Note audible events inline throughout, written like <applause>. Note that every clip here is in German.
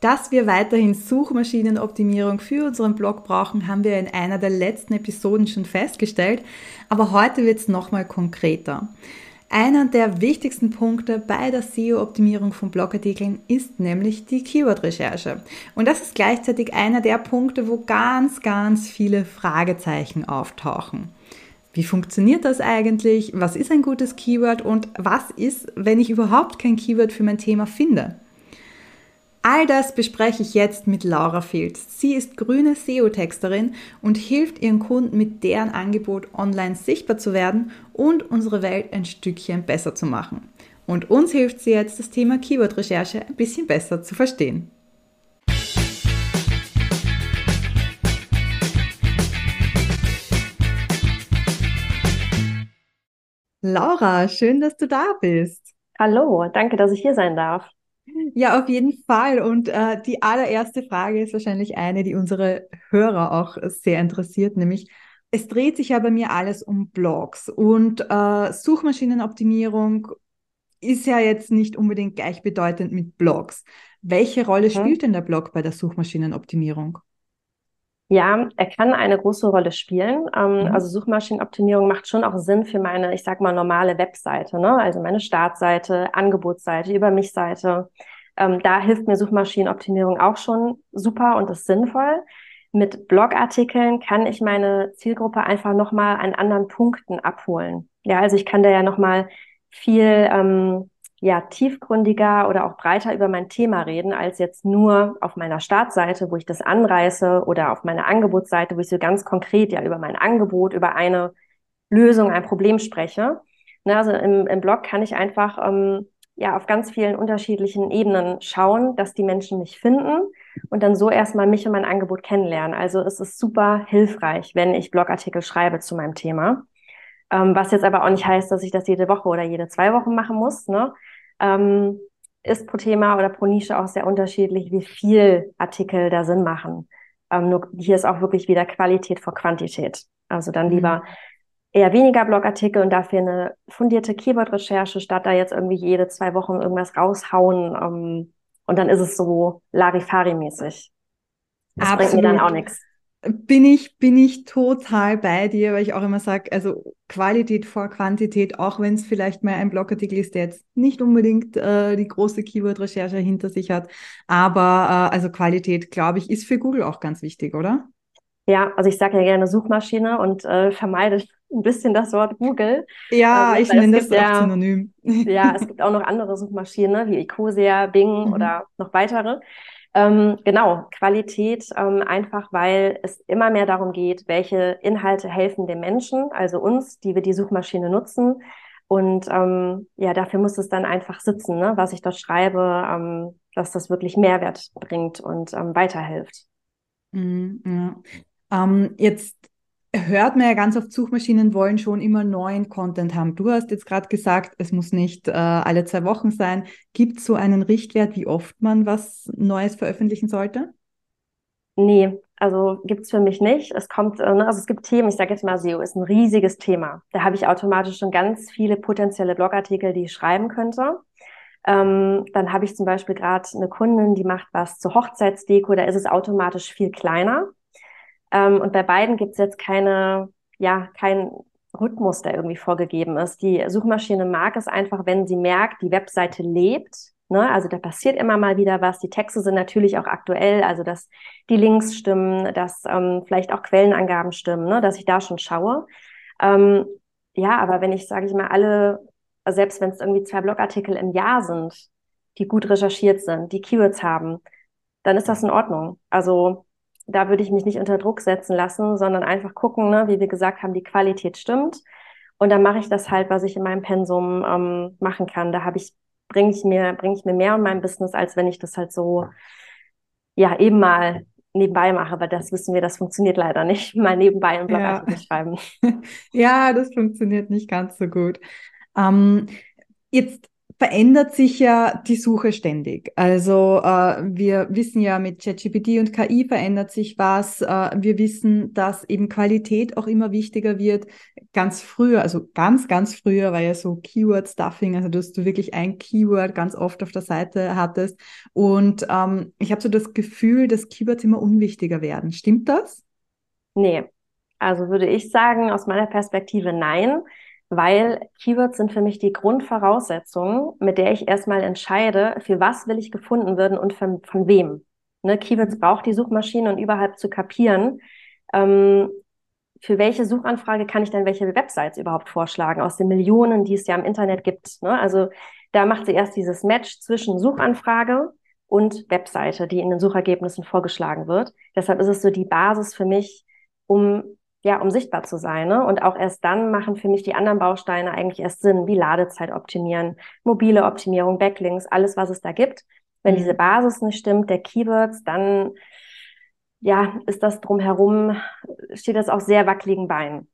Dass wir weiterhin Suchmaschinenoptimierung für unseren Blog brauchen, haben wir in einer der letzten Episoden schon festgestellt, aber heute wird es nochmal konkreter. Einer der wichtigsten Punkte bei der SEO-Optimierung von Blogartikeln ist nämlich die Keyword-Recherche. Und das ist gleichzeitig einer der Punkte, wo ganz, ganz viele Fragezeichen auftauchen. Wie funktioniert das eigentlich? Was ist ein gutes Keyword? Und was ist, wenn ich überhaupt kein Keyword für mein Thema finde? All das bespreche ich jetzt mit Laura Fields. Sie ist grüne SEO-Texterin und hilft ihren Kunden mit deren Angebot online sichtbar zu werden und unsere Welt ein Stückchen besser zu machen. Und uns hilft sie jetzt, das Thema Keyword-Recherche ein bisschen besser zu verstehen. Laura, schön, dass du da bist. Hallo, danke, dass ich hier sein darf. Ja, auf jeden Fall. Und äh, die allererste Frage ist wahrscheinlich eine, die unsere Hörer auch sehr interessiert, nämlich es dreht sich ja bei mir alles um Blogs und äh, Suchmaschinenoptimierung ist ja jetzt nicht unbedingt gleichbedeutend mit Blogs. Welche Rolle mhm. spielt denn der Blog bei der Suchmaschinenoptimierung? Ja, er kann eine große Rolle spielen. Ähm, mhm. Also Suchmaschinenoptimierung macht schon auch Sinn für meine, ich sag mal, normale Webseite, ne? Also meine Startseite, Angebotsseite, über mich Seite. Ähm, da hilft mir Suchmaschinenoptimierung auch schon super und ist sinnvoll. Mit Blogartikeln kann ich meine Zielgruppe einfach nochmal an anderen Punkten abholen. Ja, also ich kann da ja nochmal viel ähm, ja, tiefgründiger oder auch breiter über mein Thema reden, als jetzt nur auf meiner Startseite, wo ich das anreiße oder auf meiner Angebotsseite, wo ich so ganz konkret ja über mein Angebot, über eine Lösung, ein Problem spreche. Ne, also im, im Blog kann ich einfach ähm, ja auf ganz vielen unterschiedlichen Ebenen schauen, dass die Menschen mich finden und dann so erstmal mich und mein Angebot kennenlernen. Also es ist super hilfreich, wenn ich Blogartikel schreibe zu meinem Thema. Ähm, was jetzt aber auch nicht heißt, dass ich das jede Woche oder jede zwei Wochen machen muss. Ne? Ähm, ist pro Thema oder pro Nische auch sehr unterschiedlich, wie viel Artikel da Sinn machen. Ähm, nur hier ist auch wirklich wieder Qualität vor Quantität. Also dann lieber mhm. eher weniger Blogartikel und dafür eine fundierte Keyword-Recherche, statt da jetzt irgendwie jede zwei Wochen irgendwas raushauen. Ähm, und dann ist es so Larifari-mäßig. Das Absolut. bringt mir dann auch nichts bin ich, bin ich total bei dir, weil ich auch immer sage, also Qualität vor Quantität, auch wenn es vielleicht mal ein Blogartikel ist, der jetzt nicht unbedingt äh, die große Keyword-Recherche hinter sich hat. Aber äh, also Qualität, glaube ich, ist für Google auch ganz wichtig, oder? Ja, also ich sage ja gerne Suchmaschine und äh, vermeide ein bisschen das Wort Google. Ja, also, ich nenne das ja, auch synonym. Ja, <laughs> es gibt auch noch andere Suchmaschinen, wie Ecosia, Bing mhm. oder noch weitere. Ähm, genau, Qualität ähm, einfach, weil es immer mehr darum geht, welche Inhalte helfen dem Menschen, also uns, die wir die Suchmaschine nutzen. Und ähm, ja, dafür muss es dann einfach sitzen, ne? was ich dort schreibe, ähm, dass das wirklich Mehrwert bringt und ähm, weiterhilft. Mhm, ja. Ähm, jetzt hört man ja ganz oft, Suchmaschinen wollen schon immer neuen Content haben. Du hast jetzt gerade gesagt, es muss nicht äh, alle zwei Wochen sein. Gibt es so einen Richtwert, wie oft man was Neues veröffentlichen sollte? Nee, also gibt es für mich nicht. Es kommt, äh, ne, also es gibt Themen, ich sage jetzt mal, SEO ist ein riesiges Thema. Da habe ich automatisch schon ganz viele potenzielle Blogartikel, die ich schreiben könnte. Ähm, dann habe ich zum Beispiel gerade eine Kundin, die macht was zur Hochzeitsdeko, da ist es automatisch viel kleiner. Ähm, und bei beiden gibt es jetzt keine, ja, kein Rhythmus, der irgendwie vorgegeben ist. Die Suchmaschine mag es einfach, wenn sie merkt, die Webseite lebt. Ne? Also da passiert immer mal wieder was. Die Texte sind natürlich auch aktuell, also dass die Links stimmen, dass ähm, vielleicht auch Quellenangaben stimmen, ne? dass ich da schon schaue. Ähm, ja, aber wenn ich, sage ich mal, alle, selbst wenn es irgendwie zwei Blogartikel im Jahr sind, die gut recherchiert sind, die Keywords haben, dann ist das in Ordnung. Also da würde ich mich nicht unter Druck setzen lassen, sondern einfach gucken, ne, wie wir gesagt haben, die Qualität stimmt. Und dann mache ich das halt, was ich in meinem Pensum ähm, machen kann. Da habe ich, bringe ich mir, bringe ich mir mehr in meinem Business, als wenn ich das halt so, ja, eben mal nebenbei mache, weil das wissen wir, das funktioniert leider nicht. <laughs> Mal nebenbei einen Blogartikel ja. schreiben. <laughs> ja, das funktioniert nicht ganz so gut. Ähm, jetzt verändert sich ja die Suche ständig. Also äh, wir wissen ja, mit ChatGPT und KI verändert sich was. Äh, wir wissen, dass eben Qualität auch immer wichtiger wird. Ganz früher, also ganz, ganz früher war ja so Keyword-Stuffing, also dass du wirklich ein Keyword ganz oft auf der Seite hattest. Und ähm, ich habe so das Gefühl, dass Keywords immer unwichtiger werden. Stimmt das? Nee. Also würde ich sagen, aus meiner Perspektive nein weil Keywords sind für mich die Grundvoraussetzung, mit der ich erstmal entscheide, für was will ich gefunden werden und von, von wem. Ne, Keywords braucht die Suchmaschine und überhaupt zu kapieren, ähm, für welche Suchanfrage kann ich denn welche Websites überhaupt vorschlagen aus den Millionen, die es ja im Internet gibt. Ne? Also da macht sie erst dieses Match zwischen Suchanfrage und Webseite, die in den Suchergebnissen vorgeschlagen wird. Deshalb ist es so die Basis für mich, um ja, um sichtbar zu sein. Ne? Und auch erst dann machen für mich die anderen Bausteine eigentlich erst Sinn, wie Ladezeit optimieren, mobile Optimierung, Backlinks, alles, was es da gibt. Wenn mhm. diese Basis nicht stimmt, der Keywords, dann ja, ist das drumherum, steht das auf sehr wackeligen Beinen.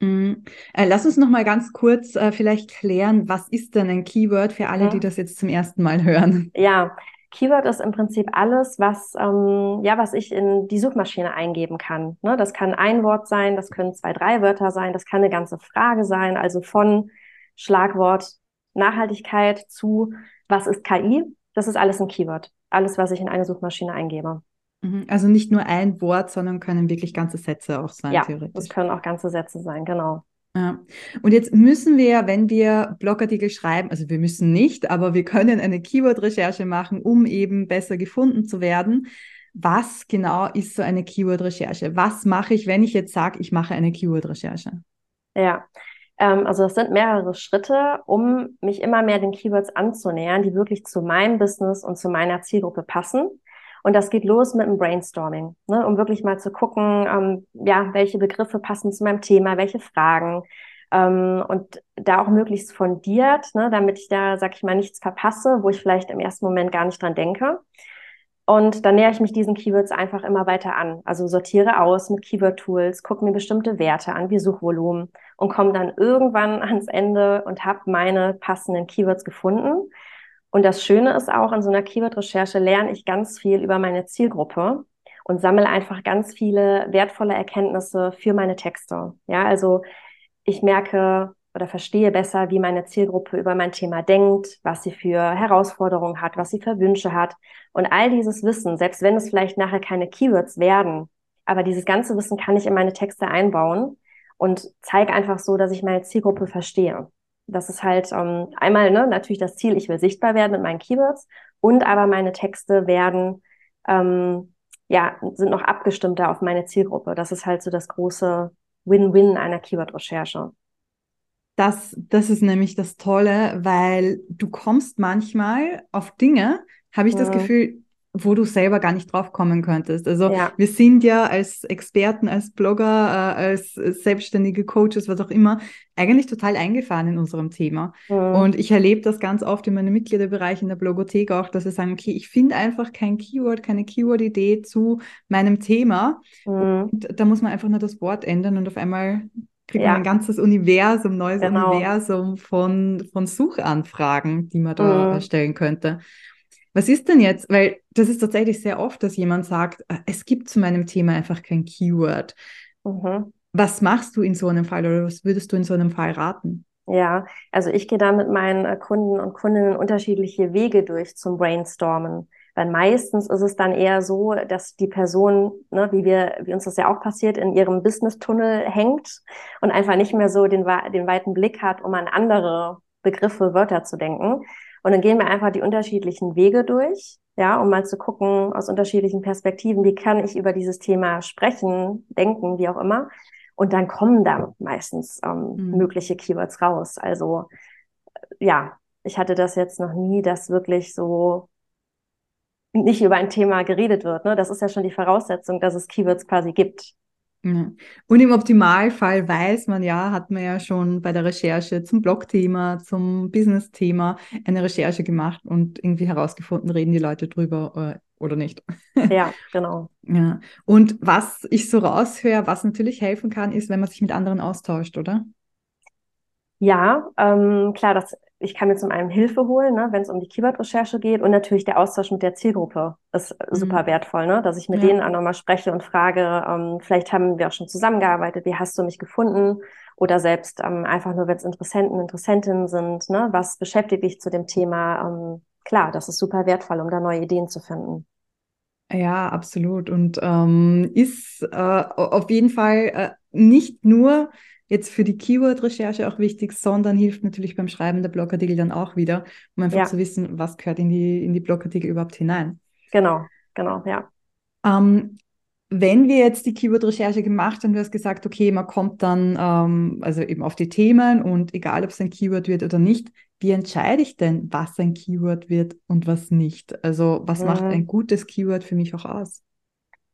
Mhm. Äh, lass uns noch mal ganz kurz äh, vielleicht klären, was ist denn ein Keyword für alle, mhm. die das jetzt zum ersten Mal hören? Ja, Keyword ist im Prinzip alles, was, ähm, ja, was ich in die Suchmaschine eingeben kann. Ne? Das kann ein Wort sein, das können zwei, drei Wörter sein, das kann eine ganze Frage sein, also von Schlagwort Nachhaltigkeit zu was ist KI? Das ist alles ein Keyword. Alles, was ich in eine Suchmaschine eingebe. Mhm. Also nicht nur ein Wort, sondern können wirklich ganze Sätze auch sein, ja, theoretisch. Das können auch ganze Sätze sein, genau. Ja. Und jetzt müssen wir, wenn wir Blogartikel schreiben, also wir müssen nicht, aber wir können eine Keyword-Recherche machen, um eben besser gefunden zu werden. Was genau ist so eine Keyword-Recherche? Was mache ich, wenn ich jetzt sage, ich mache eine Keyword-Recherche? Ja, ähm, also es sind mehrere Schritte, um mich immer mehr den Keywords anzunähern, die wirklich zu meinem Business und zu meiner Zielgruppe passen. Und das geht los mit einem Brainstorming, ne, um wirklich mal zu gucken, ähm, ja, welche Begriffe passen zu meinem Thema, welche Fragen. Ähm, und da auch möglichst fundiert, ne, damit ich da, sag ich mal, nichts verpasse, wo ich vielleicht im ersten Moment gar nicht dran denke. Und dann nähere ich mich diesen Keywords einfach immer weiter an. Also sortiere aus mit Keyword-Tools, gucke mir bestimmte Werte an, wie Suchvolumen und komme dann irgendwann ans Ende und habe meine passenden Keywords gefunden und das Schöne ist auch, in so einer Keyword-Recherche lerne ich ganz viel über meine Zielgruppe und sammle einfach ganz viele wertvolle Erkenntnisse für meine Texte. Ja, also ich merke oder verstehe besser, wie meine Zielgruppe über mein Thema denkt, was sie für Herausforderungen hat, was sie für Wünsche hat. Und all dieses Wissen, selbst wenn es vielleicht nachher keine Keywords werden, aber dieses ganze Wissen kann ich in meine Texte einbauen und zeige einfach so, dass ich meine Zielgruppe verstehe. Das ist halt ähm, einmal ne, natürlich das Ziel, ich will sichtbar werden mit meinen Keywords und aber meine Texte werden, ähm, ja, sind noch abgestimmter auf meine Zielgruppe. Das ist halt so das große Win-Win einer Keyword-Recherche. Das, das ist nämlich das Tolle, weil du kommst manchmal auf Dinge, habe ich mhm. das Gefühl, wo du selber gar nicht drauf kommen könntest. Also ja. wir sind ja als Experten, als Blogger, äh, als selbstständige Coaches, was auch immer, eigentlich total eingefahren in unserem Thema. Mhm. Und ich erlebe das ganz oft in meinem Mitgliederbereich in der Blogothek auch, dass sie sagen, okay, ich finde einfach kein Keyword, keine Keyword-Idee zu meinem Thema. Mhm. Und da muss man einfach nur das Wort ändern und auf einmal kriegt ja. man ein ganzes Universum, neues genau. Universum von, von Suchanfragen, die man da mhm. erstellen könnte. Was ist denn jetzt? Weil das ist tatsächlich sehr oft, dass jemand sagt, äh, es gibt zu meinem Thema einfach kein Keyword. Mhm. Was machst du in so einem Fall oder was würdest du in so einem Fall raten? Ja, also ich gehe da mit meinen äh, Kunden und Kundinnen unterschiedliche Wege durch zum Brainstormen. Weil meistens ist es dann eher so, dass die Person, ne, wie wir, wie uns das ja auch passiert, in ihrem Business-Tunnel hängt und einfach nicht mehr so den, den weiten Blick hat, um an andere Begriffe, Wörter zu denken. Und dann gehen wir einfach die unterschiedlichen Wege durch, ja, um mal zu gucken aus unterschiedlichen Perspektiven, wie kann ich über dieses Thema sprechen, denken, wie auch immer. Und dann kommen da meistens ähm, mhm. mögliche Keywords raus. Also ja, ich hatte das jetzt noch nie, dass wirklich so nicht über ein Thema geredet wird. Ne? Das ist ja schon die Voraussetzung, dass es Keywords quasi gibt. Ja. Und im Optimalfall weiß man ja, hat man ja schon bei der Recherche zum Blog-Thema, zum Business-Thema eine Recherche gemacht und irgendwie herausgefunden, reden die Leute drüber äh, oder nicht. <laughs> Ja, genau. Ja. Und was ich so raushöre, was natürlich helfen kann, ist, wenn man sich mit anderen austauscht, oder? Ja, ähm, klar, das ich kann mir zum einen Hilfe holen, ne, wenn es um die Keyword-Recherche geht und natürlich der Austausch mit der Zielgruppe ist mhm. super wertvoll, ne, dass ich mit ja. denen auch nochmal spreche und frage, ähm, vielleicht haben wir auch schon zusammengearbeitet, wie hast du mich gefunden? Oder selbst ähm, einfach nur, wenn es Interessenten, Interessentinnen sind, ne, was beschäftigt dich zu dem Thema? Ähm, klar, das ist super wertvoll, um da neue Ideen zu finden. Ja, absolut. Und ähm, ist äh, auf jeden Fall äh, nicht nur jetzt für die Keyword-Recherche auch wichtig, sondern hilft natürlich beim Schreiben der Blogartikel dann auch wieder, um einfach ja. zu wissen, was gehört in die, in die Blogartikel überhaupt hinein. Genau, genau, ja. Ähm, wenn wir jetzt die Keyword-Recherche gemacht haben, du hast gesagt, okay, man kommt dann ähm, also eben auf die Themen und egal, ob es ein Keyword wird oder nicht, wie entscheide ich denn, was ein Keyword wird und was nicht? Also was mhm. macht ein gutes Keyword für mich auch aus?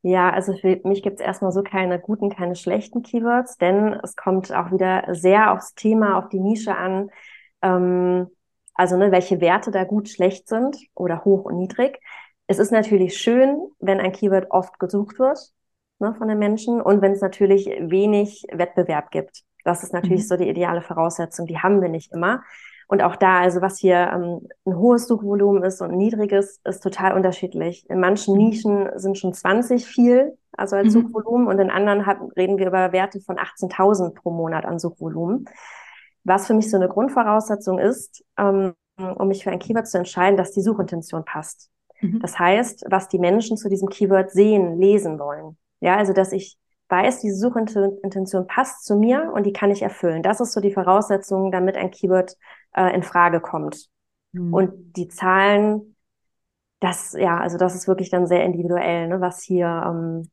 Ja, also für mich gibt es erstmal so keine guten, keine schlechten Keywords, denn es kommt auch wieder sehr aufs Thema, auf die Nische an. Ähm, also ne, welche Werte da gut, schlecht sind oder hoch und niedrig. Es ist natürlich schön, wenn ein Keyword oft gesucht wird ne, von den Menschen und wenn es natürlich wenig Wettbewerb gibt. Das ist natürlich mhm. so die ideale Voraussetzung. Die haben wir nicht immer. Und auch da, also was hier ähm, ein hohes Suchvolumen ist und ein niedriges, ist total unterschiedlich. In manchen mhm. Nischen sind schon 20 viel, also als mhm. Suchvolumen, und in anderen hat, reden wir über Werte von 18.000 pro Monat an Suchvolumen. Was für mich so eine Grundvoraussetzung ist, ähm, um mich für ein Keyword zu entscheiden, dass die Suchintention passt. Mhm. Das heißt, was die Menschen zu diesem Keyword sehen, lesen wollen. Ja, also dass ich weiß, diese Suchintention passt zu mir und die kann ich erfüllen. Das ist so die Voraussetzung, damit ein Keyword äh, in Frage kommt. Mhm. Und die Zahlen, das, ja, also das ist wirklich dann sehr individuell, ne, was hier, ähm,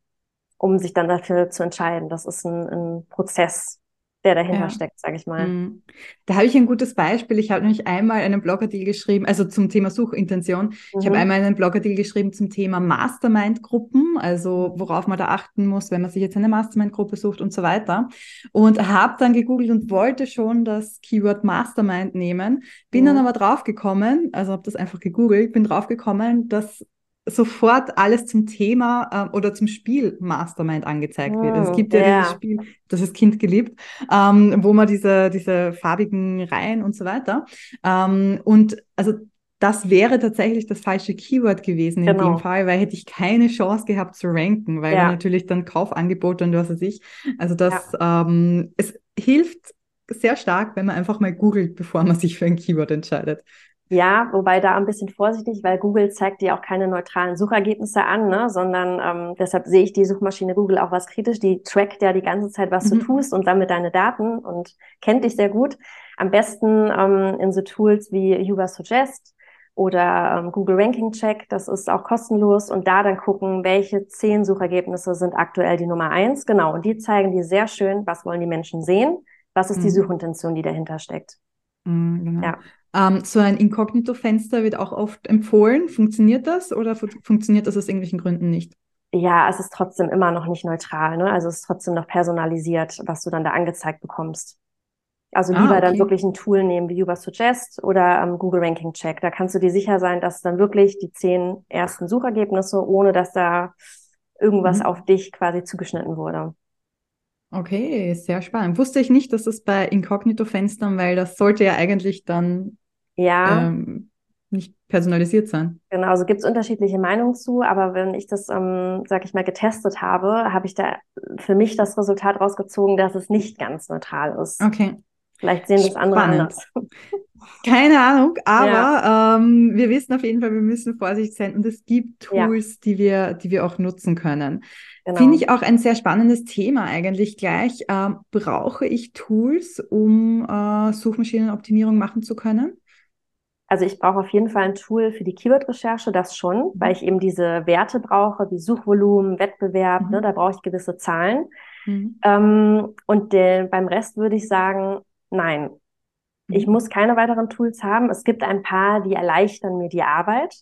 um sich dann dafür zu entscheiden. Das ist ein, ein Prozess, der dahinter ja. steckt, sage ich mal. Mhm. Da habe ich ein gutes Beispiel. Ich habe nämlich einmal einen Blogartikel geschrieben, also zum Thema Suchintention. Mhm. Ich habe mhm. einmal einen Blogartikel geschrieben zum Thema Mastermind-Gruppen, also worauf man da achten muss, wenn man sich jetzt eine Mastermind-Gruppe sucht und so weiter. Und habe dann gegoogelt und wollte schon das Keyword Mastermind nehmen, bin mhm. dann aber draufgekommen, also habe das einfach gegoogelt, bin draufgekommen, dass sofort alles zum Thema äh, oder zum Spiel Mastermind angezeigt wird. Also es oh, gibt ja, ja, dieses Spiel, das das Kind geliebt, ähm, wo man diese, diese farbigen Reihen und so weiter. Ähm, und also das wäre tatsächlich das falsche Keyword gewesen in genau. dem Fall, weil hätte ich keine Chance gehabt zu ranken, weil ja. natürlich dann Kaufangebote und was weiß ich. Also das, ja. ähm, es hilft sehr stark, wenn man einfach mal googelt, bevor man sich für ein Keyword entscheidet. Ja, wobei da ein bisschen vorsichtig, weil Google zeigt dir auch keine neutralen Suchergebnisse an, ne? sondern ähm, deshalb sehe ich die Suchmaschine Google auch was kritisch. Die trackt ja die ganze Zeit, was mhm. du tust und sammelt deine Daten und kennt dich sehr gut. Am besten ähm, in so Tools wie Yuba Suggest oder ähm, Google Ranking Check, das ist auch kostenlos und da dann gucken, welche zehn Suchergebnisse sind aktuell die Nummer eins. Genau, und die zeigen dir sehr schön, was wollen die Menschen sehen, was ist mhm. die Suchintention, die dahinter steckt. Mhm, genau. Ja. Ähm, so ein Inkognito-Fenster wird auch oft empfohlen. Funktioniert das oder fu funktioniert das aus irgendwelchen Gründen nicht? Ja, es ist trotzdem immer noch nicht neutral. Ne? Also es ist trotzdem noch personalisiert, was du dann da angezeigt bekommst. Also ah, lieber ah, okay. dann wirklich ein Tool nehmen wie Uber Suggest oder ähm, Google Ranking Check. Da kannst du dir sicher sein, dass dann wirklich die zehn ersten Suchergebnisse, ohne dass da irgendwas mhm. auf dich quasi zugeschnitten wurde. Okay, sehr spannend. Wusste ich nicht, dass das bei Inkognito-Fenstern, weil das sollte ja eigentlich dann ja. Ähm, nicht personalisiert sein. Genau, also gibt es unterschiedliche Meinungen zu, aber wenn ich das, ähm, sag ich mal, getestet habe, habe ich da für mich das Resultat rausgezogen, dass es nicht ganz neutral ist. Okay. Vielleicht sehen das andere anders. Keine Ahnung, aber ja. ähm, wir wissen auf jeden Fall, wir müssen vorsichtig sein und es gibt Tools, ja. die wir, die wir auch nutzen können. Genau. Finde ich auch ein sehr spannendes Thema eigentlich gleich. Ähm, brauche ich Tools, um äh, Suchmaschinenoptimierung machen zu können? Also ich brauche auf jeden Fall ein Tool für die Keyword-Recherche, das schon, mhm. weil ich eben diese Werte brauche, wie Suchvolumen, Wettbewerb, mhm. ne, da brauche ich gewisse Zahlen. Mhm. Ähm, und der, beim Rest würde ich sagen, nein. Ich mhm. muss keine weiteren Tools haben. Es gibt ein paar, die erleichtern mir die Arbeit.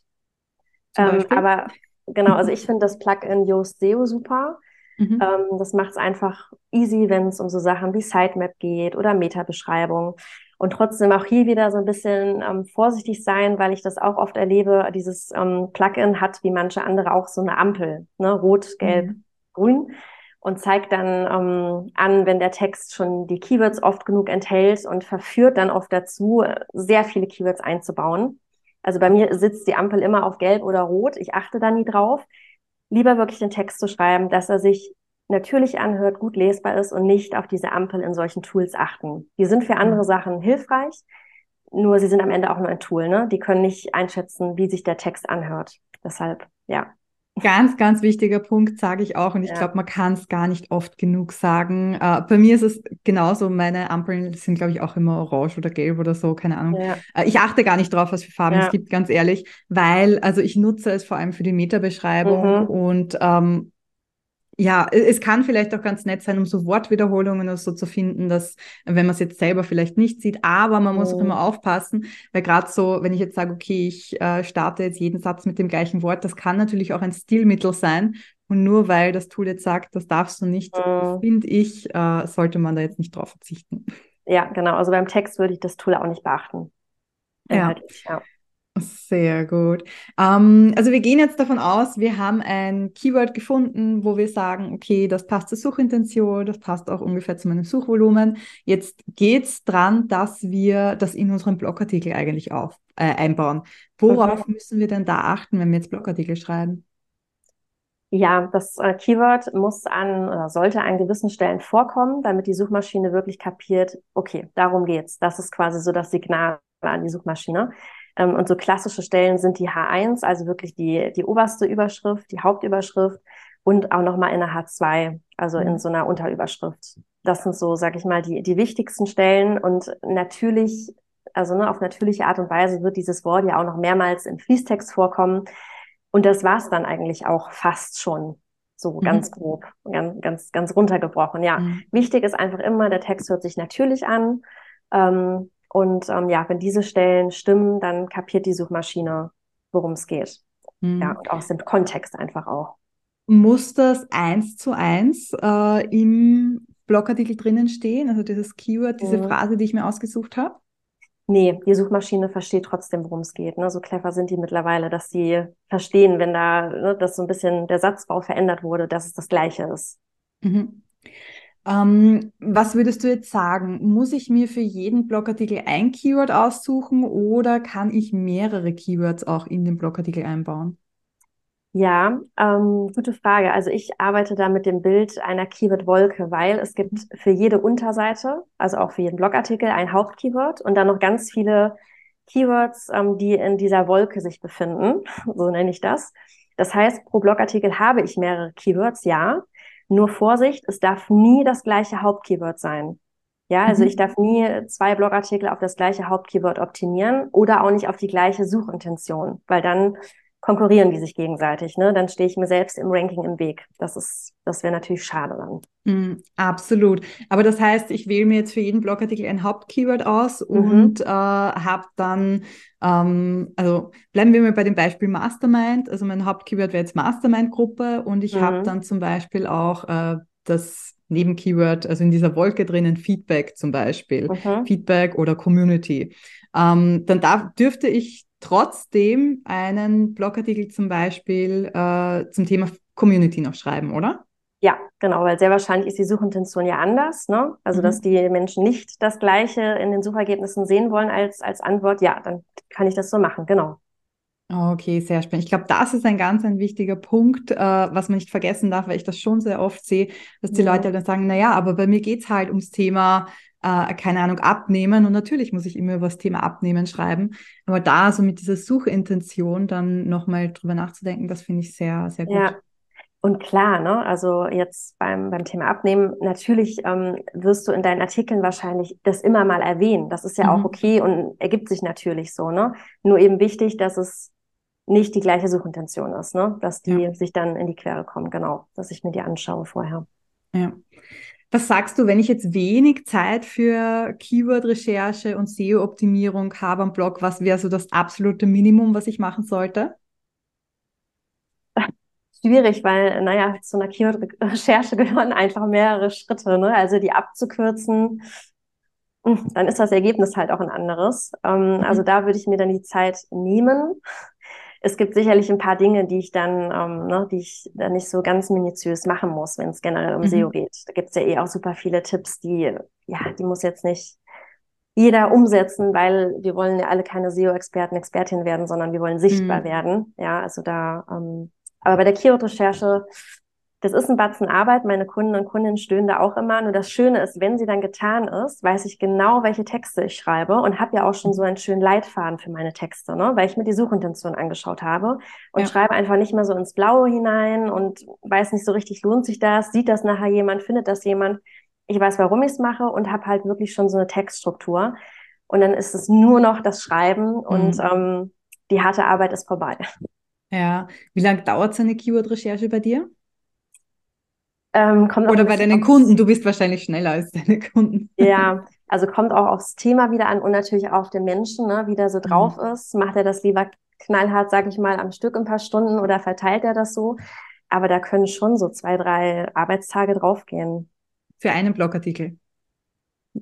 Ähm, aber genau, also <laughs> ich finde das Plugin Yoast SEO super. Mhm. Ähm, das macht es einfach easy, wenn es um so Sachen wie Sitemap geht oder Meta-Beschreibung. Und trotzdem auch hier wieder so ein bisschen ähm, vorsichtig sein, weil ich das auch oft erlebe. Dieses ähm, Plugin hat wie manche andere auch so eine Ampel, ne? rot, gelb, mhm. grün. und zeigt dann ähm, an, wenn der Text schon die Keywords oft genug enthält und verführt dann oft dazu, sehr viele Keywords einzubauen. Also bei mir sitzt die Ampel immer auf gelb oder rot. Ich achte da nie drauf. Lieber wirklich den Text zu schreiben, dass er sich natürlich anhört, gut lesbar ist und nicht auf diese Ampel in solchen Tools achten. Die sind für andere mhm. Sachen hilfreich, nur sie sind am Ende auch nur ein Tool. Ne? Die können nicht einschätzen, wie sich der Text anhört. Deshalb, ja. Ganz, ganz wichtiger Punkt, sage ich auch. Und ich ja. glaube, man kann es gar nicht oft genug sagen. Äh, bei mir ist es genauso. Meine Ampeln sind, glaube ich, auch immer orange oder gelb oder so, keine Ahnung. Ja. Äh, ich achte gar nicht drauf, was für Farben ja. es gibt, ganz ehrlich, weil, also ich nutze es vor allem für die Metabeschreibung mhm. und ähm, ja, es kann vielleicht auch ganz nett sein, um so Wortwiederholungen oder so zu finden, dass, wenn man es jetzt selber vielleicht nicht sieht, aber man muss oh. auch immer aufpassen, weil gerade so, wenn ich jetzt sage, okay, ich äh, starte jetzt jeden Satz mit dem gleichen Wort, das kann natürlich auch ein Stilmittel sein. Und nur weil das Tool jetzt sagt, das darfst du nicht, oh. finde ich, äh, sollte man da jetzt nicht drauf verzichten. Ja, genau. Also beim Text würde ich das Tool auch nicht beachten. Ja. ja. Sehr gut. Ähm, also wir gehen jetzt davon aus, wir haben ein Keyword gefunden, wo wir sagen, okay, das passt zur Suchintention, das passt auch ungefähr zu meinem Suchvolumen. Jetzt geht's dran, dass wir das in unseren Blogartikel eigentlich auf, äh, einbauen. Worauf okay. müssen wir denn da achten, wenn wir jetzt Blogartikel schreiben? Ja, das äh, Keyword muss an oder sollte an gewissen Stellen vorkommen, damit die Suchmaschine wirklich kapiert, okay, darum geht's. Das ist quasi so das Signal an die Suchmaschine. Ähm, und so klassische Stellen sind die H1, also wirklich die, die oberste Überschrift, die Hauptüberschrift und auch nochmal in der H2, also in mhm. so einer Unterüberschrift. Das sind so, sag ich mal, die, die wichtigsten Stellen und natürlich, also ne, auf natürliche Art und Weise wird dieses Wort ja auch noch mehrmals im Fließtext vorkommen. Und das war's dann eigentlich auch fast schon. So mhm. ganz grob, ganz, ganz, ganz runtergebrochen. Ja, mhm. wichtig ist einfach immer, der Text hört sich natürlich an. Ähm, und ähm, ja, wenn diese Stellen stimmen, dann kapiert die Suchmaschine, worum es geht. Mhm. Ja, und aus dem Kontext einfach auch. Muss das eins zu eins äh, im Blogartikel drinnen stehen? Also dieses Keyword, diese mhm. Phrase, die ich mir ausgesucht habe? Nee, die Suchmaschine versteht trotzdem, worum es geht. Ne? So clever sind die mittlerweile, dass sie verstehen, wenn da, ne, dass so ein bisschen der Satzbau verändert wurde, dass es das Gleiche ist. Mhm. Ähm, was würdest du jetzt sagen? Muss ich mir für jeden Blogartikel ein Keyword aussuchen oder kann ich mehrere Keywords auch in den Blogartikel einbauen? Ja, ähm, gute Frage. Also ich arbeite da mit dem Bild einer Keyword-Wolke, weil es gibt für jede Unterseite, also auch für jeden Blogartikel, ein Hauptkeyword und dann noch ganz viele Keywords, ähm, die in dieser Wolke sich befinden. <laughs> So nenne ich das. Das heißt, pro Blogartikel habe ich mehrere Keywords, ja. Nur Vorsicht, es darf nie das gleiche Hauptkeyword sein. Ja, also mhm. ich darf nie zwei Blogartikel auf das gleiche Hauptkeyword optimieren oder auch nicht auf die gleiche Suchintention, weil dann konkurrieren die sich gegenseitig. Ne? Dann stehe ich mir selbst im Ranking im Weg. Das ist, das wäre natürlich schade dann. Mm, absolut. Aber das heißt, ich wähle mir jetzt für jeden Blogartikel ein Hauptkeyword aus mhm. und äh, habe dann, ähm, also bleiben wir mal bei dem Beispiel Mastermind. Also mein Hauptkeyword wäre jetzt Mastermind-Gruppe und ich mhm. habe dann zum Beispiel auch äh, das Nebenkeyword, also in dieser Wolke drinnen Feedback zum Beispiel, mhm. Feedback oder Community. Ähm, dann darf, dürfte ich trotzdem einen Blogartikel zum Beispiel äh, zum Thema Community noch schreiben, oder? Ja, genau, weil sehr wahrscheinlich ist die Suchintention ja anders, ne? Also, mhm. dass die Menschen nicht das Gleiche in den Suchergebnissen sehen wollen als, als Antwort. Ja, dann kann ich das so machen, genau. Okay, sehr spannend. Ich glaube, das ist ein ganz ein wichtiger Punkt, äh, was man nicht vergessen darf, weil ich das schon sehr oft sehe, dass die ja. Leute dann sagen, na ja, aber bei mir geht es halt ums Thema äh, keine Ahnung, abnehmen. Und natürlich muss ich immer über das Thema Abnehmen schreiben. Aber da so mit dieser Suchintention dann nochmal drüber nachzudenken, das finde ich sehr, sehr gut. Ja. Und klar, ne, also jetzt beim, beim Thema Abnehmen, natürlich ähm, wirst du in deinen Artikeln wahrscheinlich das immer mal erwähnen. Das ist ja mhm. auch okay und ergibt sich natürlich so, ne? Nur eben wichtig, dass es nicht die gleiche Suchintention ist, ne? Dass die ja. sich dann in die Quere kommen, genau, dass ich mir die anschaue vorher. Ja. Was sagst du, wenn ich jetzt wenig Zeit für Keyword-Recherche und SEO-Optimierung habe am Blog? Was wäre so das absolute Minimum, was ich machen sollte? Schwierig, weil, naja, zu einer Keyword-Recherche <laughs> gehören einfach mehrere Schritte. Ne? Also die abzukürzen, hm, dann ist das Ergebnis halt auch ein anderes. Ähm, mhm. Also da würde ich mir dann die Zeit nehmen. Es gibt sicherlich ein paar Dinge, die ich dann, ähm, ne, die ich dann nicht so ganz minutiös machen muss, wenn es generell um mhm. SEO geht. Da gibt es ja eh auch super viele Tipps, die, ja, die muss jetzt nicht jeder umsetzen, weil wir wollen ja alle keine SEO-Experten, Expertin werden, sondern wir wollen sichtbar mhm. werden. Ja, also da, ähm, aber bei der Keyword-Recherche das ist ein Batzen Arbeit. Meine Kunden und Kundinnen stöhnen da auch immer. Nur das Schöne ist, wenn sie dann getan ist, weiß ich genau, welche Texte ich schreibe und habe ja auch schon so einen schönen Leitfaden für meine Texte, ne? weil ich mir die Suchintention angeschaut habe und ja. schreibe einfach nicht mehr so ins Blaue hinein und weiß nicht so richtig, lohnt sich das, sieht das nachher jemand, findet das jemand. Ich weiß, warum ich es mache und habe halt wirklich schon so eine Textstruktur. Und dann ist es nur noch das Schreiben und mhm. ähm, die harte Arbeit ist vorbei. Ja, wie lange dauert so eine Keyword-Recherche bei dir? Ähm, Oder bei deinen Kunden, du bist wahrscheinlich schneller als deine Kunden. Ja, <laughs> also kommt auch aufs Thema wieder an und natürlich auch auf den Menschen, ne, wie der so mhm. drauf mhm. ist. Macht er das lieber knallhart, sag ich mal, am Stück ein paar Stunden oder verteilt er das so? Aber da können schon so zwei, drei Arbeitstage draufgehen. Für einen Blogartikel?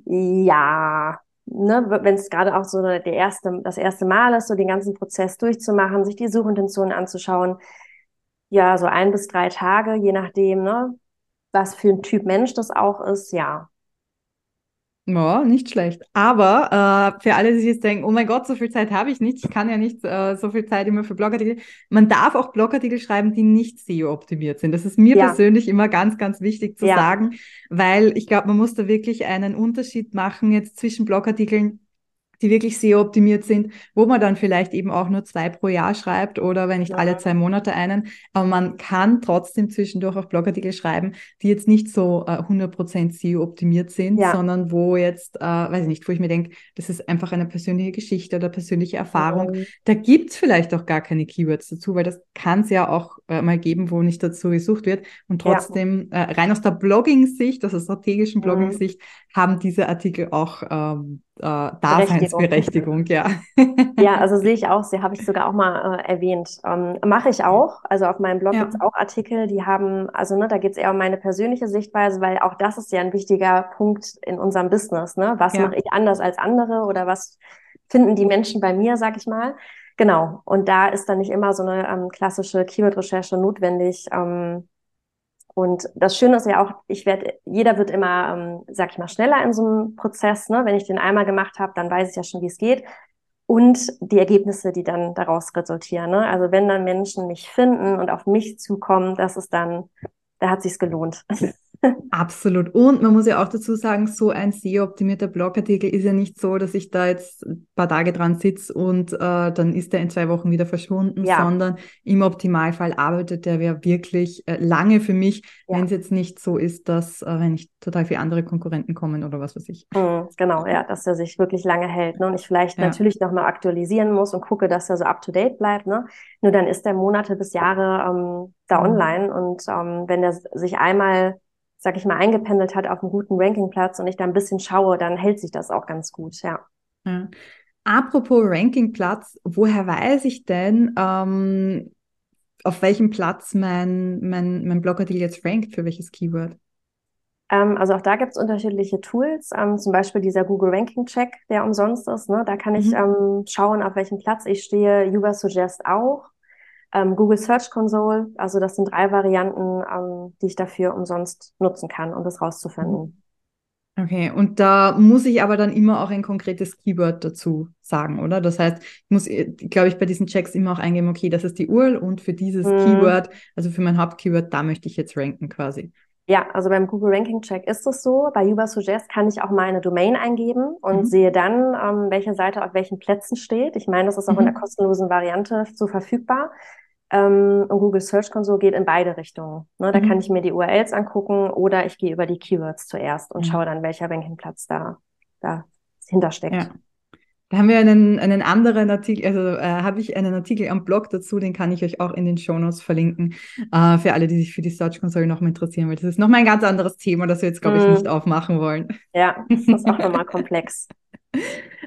Ja, ne, wenn es gerade auch so der erste, das erste Mal ist, so den ganzen Prozess durchzumachen, sich die Suchintentionen anzuschauen. Ja, so ein bis drei Tage, je nachdem, ne, was für ein Typ Mensch das auch ist, ja. Ja, nicht schlecht. Aber äh, für alle, die sich jetzt denken, oh mein Gott, so viel Zeit habe ich nicht, ich kann ja nicht äh, so viel Zeit immer für Blogartikel. Man darf auch Blogartikel schreiben, die nicht SEO-optimiert sind. Das ist mir ja. persönlich immer ganz, ganz wichtig zu ja. sagen, weil ich glaube, man muss da wirklich einen Unterschied machen jetzt zwischen Blogartikeln, die wirklich sehr optimiert sind, wo man dann vielleicht eben auch nur zwei pro Jahr schreibt oder wenn nicht ja. alle zwei Monate einen. Aber man kann trotzdem zwischendurch auch Blogartikel schreiben, die jetzt nicht so äh, 100% SEO optimiert sind, ja. sondern wo jetzt, äh, weiß ich nicht, wo ich mir denke, das ist einfach eine persönliche Geschichte oder persönliche Erfahrung. Mhm. Da gibt's vielleicht auch gar keine Keywords dazu, weil das kann es ja auch äh, mal geben, wo nicht dazu gesucht wird. Und trotzdem, ja. äh, rein aus der Blogging-Sicht, also strategischen mhm. Blogging-Sicht, haben diese Artikel auch ähm, äh, Daseinsberechtigung, ja. <laughs> ja, also sehe ich auch, sie habe ich sogar auch mal äh, erwähnt. Ähm, Mache ich auch. Also auf meinem Blog ja. gibt es auch Artikel, die haben, also ne, da geht es eher um meine persönliche Sichtweise, weil auch das ist ja ein wichtiger Punkt in unserem Business. Ne? Was ja. mache ich anders als andere oder was finden die Menschen bei mir, sag ich mal. Genau. Und da ist dann nicht immer so eine ähm, klassische Keyword-Recherche notwendig. Ähm, und das Schöne ist ja auch, ich werde, jeder wird immer, ähm, sag ich mal, schneller in so einem Prozess. Ne? Wenn ich den einmal gemacht habe, dann weiß ich ja schon, wie es geht. Und die Ergebnisse, die dann daraus resultieren. Ne? Also wenn dann Menschen mich finden und auf mich zukommen, das ist dann, da hat sich's gelohnt. <laughs> Absolut. Und man muss ja auch dazu sagen, so ein SEO-optimierter Blogartikel ist ja nicht so, dass ich da jetzt ein paar Tage dran sitze und äh, dann ist der in zwei Wochen wieder verschwunden, ja. sondern im Optimalfall arbeitet der ja wirklich äh, lange für mich, ja. wenn es jetzt nicht so ist, dass äh, wenn nicht total viele andere Konkurrenten kommen oder was weiß ich. Mhm, genau, ja, dass er sich wirklich lange hält ne? und ich vielleicht ja. natürlich nochmal aktualisieren muss und gucke, dass er so up-to-date bleibt. Ne? Nur dann ist der Monate bis Jahre ähm, da mhm. online und ähm, wenn der sich einmal sag ich mal, eingependelt hat auf einem guten Rankingplatz und ich da ein bisschen schaue, dann hält sich das auch ganz gut, ja. ja. Apropos Rankingplatz, woher weiß ich denn, ähm, auf welchem Platz mein, mein, mein Blogartikel jetzt rankt, für welches Keyword? Ähm, also auch da gibt es unterschiedliche Tools, ähm, zum Beispiel dieser Google Ranking Check, der umsonst ist. Ne? Da kann ich mhm. ähm, schauen, auf welchem Platz ich stehe. Yuba Suggest auch ähm, Google Search Console. Also das sind drei Varianten, ähm, die ich dafür umsonst nutzen kann, um das rauszufinden. Okay, und da muss ich aber dann immer auch ein konkretes Keyword dazu sagen, oder? Das heißt, ich muss, glaube ich, bei diesen Checks immer auch eingeben, okay, das ist die URL und für dieses hm. Keyword, also für mein Hauptkeyword, da möchte ich jetzt ranken quasi. Ja, also beim Google Ranking Check ist es so. Bei Uber Suggest kann ich auch meine Domain eingeben und mhm. sehe dann, ähm, welche Seite auf welchen Plätzen steht. Ich meine, das ist auch mhm. in der kostenlosen Variante so verfügbar. Ähm, und Google Search Console geht in beide Richtungen. Ne, da mhm. kann ich mir die URLs angucken oder ich gehe über die Keywords zuerst und mhm. schaue dann, welcher Rankingplatz da, da hintersteckt. Ja. Da haben wir einen, einen anderen Artikel, also äh, habe ich einen Artikel am Blog dazu, den kann ich euch auch in den Shownotes verlinken, äh, für alle, die sich für die Search Console noch mal interessieren, weil das ist nochmal ein ganz anderes Thema, das wir jetzt, glaube ich, mm. nicht aufmachen wollen. Ja, das ist auch nochmal komplex. <laughs>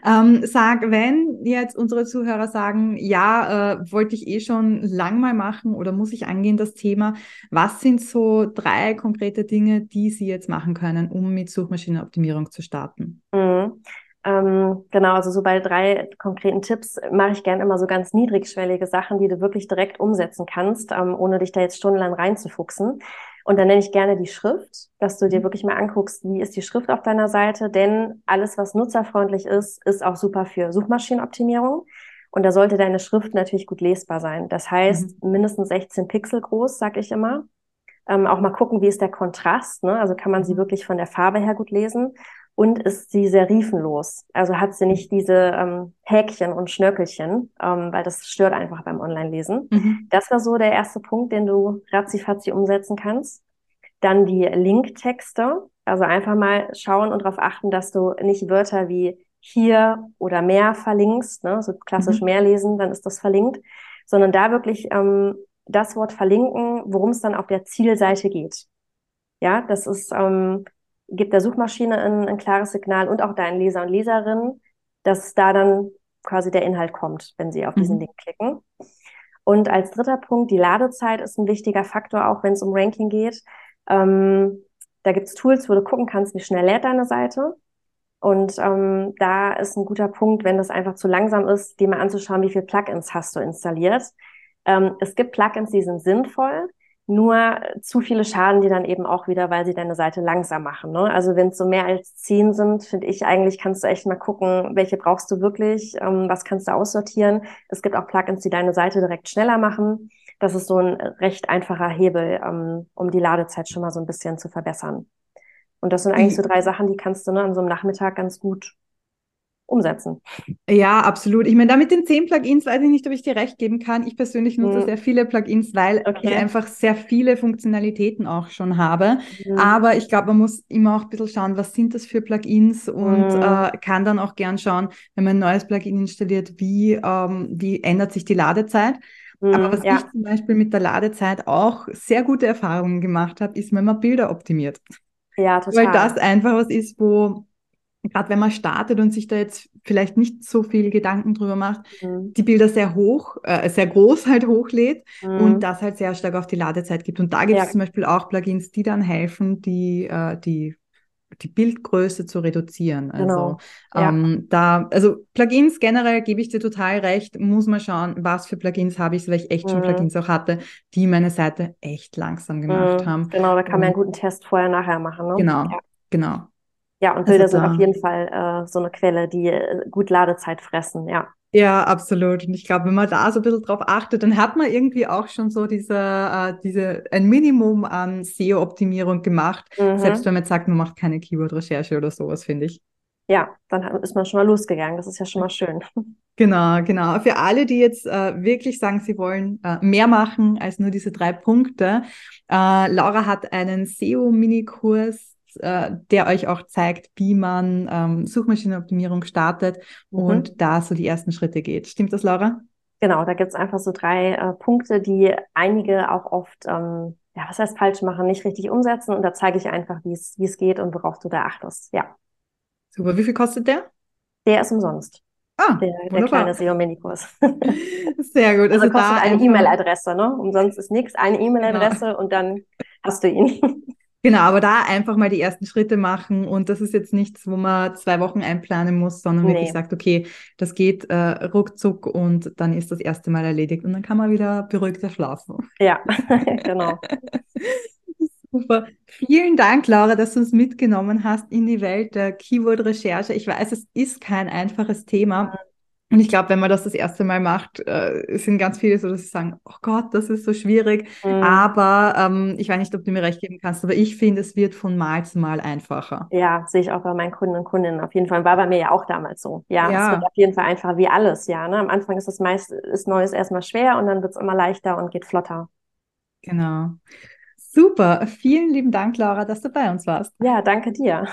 Ähm, sag, wenn jetzt unsere Zuhörer sagen, ja, äh, wollte ich eh schon lang mal machen oder muss ich angehen, das Thema, was sind so drei konkrete Dinge, die Sie jetzt machen können, um mit Suchmaschinenoptimierung zu starten? Mhm. Ähm, genau, also so bei drei konkreten Tipps mache ich gerne immer so ganz niedrigschwellige Sachen, die du wirklich direkt umsetzen kannst, ähm, ohne dich da jetzt stundenlang reinzufuchsen. Und dann nenne ich gerne die Schrift, dass du dir mhm. wirklich mal anguckst, wie ist die Schrift auf deiner Seite, denn alles, was nutzerfreundlich ist, ist auch super für Suchmaschinenoptimierung. Und da sollte deine Schrift natürlich gut lesbar sein. Das heißt, mhm. mindestens 16 Pixel groß, sag ich immer. Ähm, auch mal gucken, wie ist der Kontrast. Ne? Also kann man sie mhm. wirklich von der Farbe her gut lesen und ist sie serifenlos. Also hat sie nicht diese ähm, Häkchen und Schnörkelchen, ähm, weil das stört einfach beim Online-Lesen. Mhm. Das war so der erste Punkt, den du ratzi umsetzen kannst. Dann die Linktexte. Also einfach mal schauen und darauf achten, dass du nicht Wörter wie hier oder mehr verlinkst, ne? so klassisch mhm. mehr lesen, dann ist das verlinkt, sondern da wirklich ähm, das Wort verlinken, worum es dann auf der Zielseite geht. Ja, das ist ähm, gibt der Suchmaschine ein, ein klares Signal und auch deinen Leser und Leserinnen, dass da dann quasi der Inhalt kommt, wenn sie auf diesen mhm. Link klicken. Und als dritter Punkt, die Ladezeit ist ein wichtiger Faktor, auch wenn es um Ranking geht. Ähm, da gibt es Tools, wo du gucken kannst, wie schnell lädt deine Seite. Und ähm, da ist ein guter Punkt, wenn das einfach zu langsam ist, dir mal anzuschauen, wie viele Plugins hast du installiert. Ähm, es gibt Plugins, die sind sinnvoll. Nur zu viele schaden dir dann eben auch wieder, weil sie deine Seite langsam machen. Ne? Also wenn es so mehr als zehn sind, finde ich eigentlich, kannst du echt mal gucken, welche brauchst du wirklich, ähm, was kannst du aussortieren. Es gibt auch Plugins, die deine Seite direkt schneller machen. Das ist so ein recht einfacher Hebel, ähm, um die Ladezeit schon mal so ein bisschen zu verbessern. Und das sind eigentlich so drei Sachen, die kannst du ne, an so einem Nachmittag ganz gut umsetzen. Ja, absolut. Ich meine, da mit den zehn Plugins weiß ich nicht, ob ich dir recht geben kann. Ich persönlich nutze mhm. sehr viele Plugins, weil okay. ich einfach sehr viele Funktionalitäten auch schon habe. Mhm. Aber ich glaube, man muss immer auch ein bisschen schauen, was sind das für Plugins und mhm. äh, kann dann auch gern schauen, wenn man ein neues Plugin installiert, wie, ähm, wie ändert sich die Ladezeit. Aber was ja. ich zum Beispiel mit der Ladezeit auch sehr gute Erfahrungen gemacht habe, ist, wenn man Bilder optimiert. Ja, total. Weil das einfach was ist, wo gerade wenn man startet und sich da jetzt vielleicht nicht so viel Gedanken drüber macht, mhm. die Bilder sehr hoch, äh, sehr groß <laughs> halt hochlädt mhm. und das halt sehr stark auf die Ladezeit gibt. Und da gibt es ja. zum Beispiel auch Plugins, die dann helfen, die, äh, die die Bildgröße zu reduzieren. Also genau. ja. ähm, da, also Plugins generell gebe ich dir total recht, muss man schauen, was für Plugins habe ich, weil ich echt mhm. schon Plugins auch hatte, die meine Seite echt langsam gemacht mhm. haben. Genau, da kann man einen guten Test vorher nachher machen. Ne? Genau, ja. genau. Ja, und Bilder also sind auf jeden Fall äh, so eine Quelle, die äh, gut Ladezeit fressen, ja. Ja, absolut. Und ich glaube, wenn man da so ein bisschen drauf achtet, dann hat man irgendwie auch schon so diese, äh, diese ein Minimum an SEO-Optimierung gemacht. Mhm. Selbst wenn man jetzt sagt, man macht keine Keyword-Recherche oder sowas, finde ich. Ja, dann ist man schon mal losgegangen. Das ist ja schon mal schön. <laughs> Genau, genau. Für alle, die jetzt äh, wirklich sagen, sie wollen äh, mehr machen als nur diese drei Punkte, äh, Laura hat einen SEO-Minikurs äh, der euch auch zeigt, wie man ähm, Suchmaschinenoptimierung startet mhm. und da so die ersten Schritte geht. Stimmt das, Laura? Genau, da gibt es einfach so drei äh, Punkte, die einige auch oft, ähm, ja, was heißt falsch machen, nicht richtig umsetzen. Und da zeige ich einfach, wie es geht und worauf du da achtest. Ja. Super. Wie viel kostet der? Der ist umsonst. Ah, der, der kleine SEO-Minikurs. <laughs> Sehr gut. Also, also kostet eine E-Mail-Adresse, ne? Umsonst ist nichts, eine E-Mail-Adresse genau. und dann hast du ihn. Genau, aber da einfach mal die ersten Schritte machen und das ist jetzt nichts, wo man zwei Wochen einplanen muss, sondern nee. wirklich sagt, okay, das geht äh, ruckzuck und dann ist das erste Mal erledigt und dann kann man wieder beruhigter schlafen. Ja, <laughs> genau. Super. Vielen Dank, Laura, dass du uns mitgenommen hast in die Welt der Keyword-Recherche. Ich weiß, es ist kein einfaches Thema. Und ich glaube, wenn man das das erste Mal macht, äh, sind ganz viele so, dass sie sagen, oh Gott, das ist so schwierig. Mhm. Aber ähm, ich weiß nicht, ob du mir recht geben kannst, aber ich finde, es wird von Mal zu Mal einfacher. Ja, sehe ich auch bei meinen Kunden und Kundinnen auf jeden Fall. War bei mir ja auch damals so. Ja, ja. es wird auf jeden Fall einfacher wie alles, ja. Ne? Am Anfang ist das meist, ist Neues erstmal schwer und dann wird es immer leichter und geht flotter. Genau. Super. Vielen lieben Dank, Laura, dass du bei uns warst. Ja, danke dir.